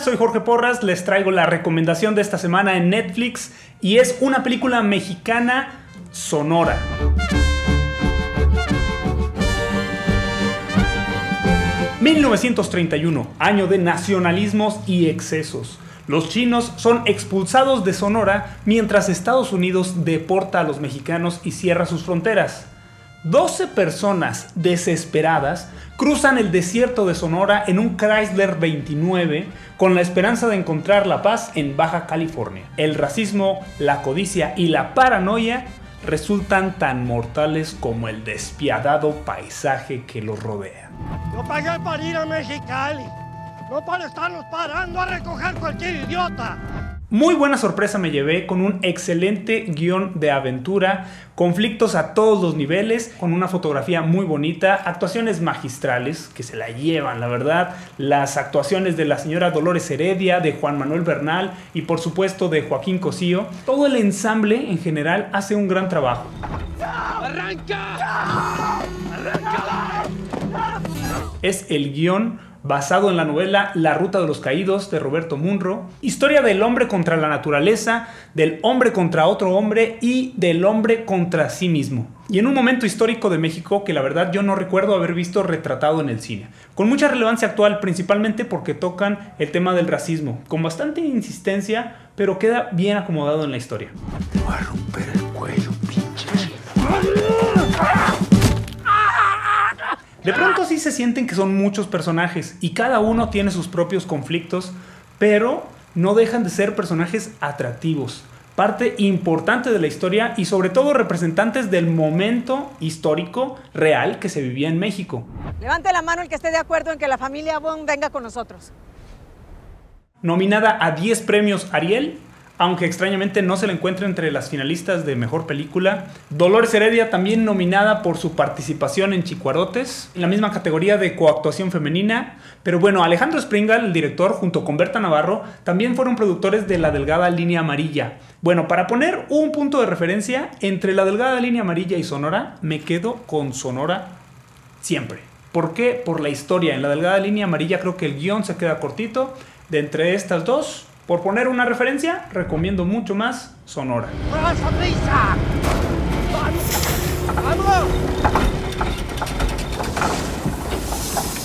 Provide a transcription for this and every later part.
Soy Jorge Porras, les traigo la recomendación de esta semana en Netflix y es una película mexicana sonora. ...1931, año de nacionalismos y excesos. Los chinos son expulsados de Sonora mientras Estados Unidos deporta a los mexicanos y cierra sus fronteras. 12 personas desesperadas cruzan el desierto de Sonora en un Chrysler 29 con la esperanza de encontrar la paz en Baja California. El racismo, la codicia y la paranoia resultan tan mortales como el despiadado paisaje que los rodea. Yo pagué para ir a Mexicali, no para estarnos parando a recoger cualquier idiota. Muy buena sorpresa me llevé con un excelente guion de aventura, conflictos a todos los niveles, con una fotografía muy bonita, actuaciones magistrales que se la llevan, la verdad, las actuaciones de la señora Dolores Heredia, de Juan Manuel Bernal y por supuesto de Joaquín Cosío. Todo el ensamble en general hace un gran trabajo. ¡Arranca! ¡Arranca! Es el guion basado en la novela La Ruta de los Caídos de Roberto Munro, historia del hombre contra la naturaleza, del hombre contra otro hombre y del hombre contra sí mismo. Y en un momento histórico de México que la verdad yo no recuerdo haber visto retratado en el cine. Con mucha relevancia actual, principalmente porque tocan el tema del racismo, con bastante insistencia, pero queda bien acomodado en la historia. Voy a romper el cuello, de pronto sí se sienten que son muchos personajes y cada uno tiene sus propios conflictos, pero no dejan de ser personajes atractivos, parte importante de la historia y sobre todo representantes del momento histórico real que se vivía en México. Levante la mano el que esté de acuerdo en que la familia Bond venga con nosotros. Nominada a 10 premios Ariel, aunque extrañamente no se le encuentra entre las finalistas de Mejor Película. Dolores Heredia también nominada por su participación en Chicuarotes, en la misma categoría de coactuación femenina. Pero bueno, Alejandro Springal, el director, junto con Berta Navarro, también fueron productores de La Delgada Línea Amarilla. Bueno, para poner un punto de referencia, entre La Delgada Línea Amarilla y Sonora, me quedo con Sonora siempre. ¿Por qué? Por la historia. En La Delgada Línea Amarilla creo que el guion se queda cortito. De entre estas dos, por poner una referencia, recomiendo mucho más Sonora.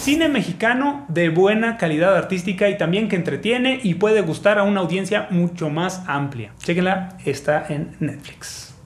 Cine mexicano de buena calidad artística y también que entretiene y puede gustar a una audiencia mucho más amplia. Chequenla, está en Netflix.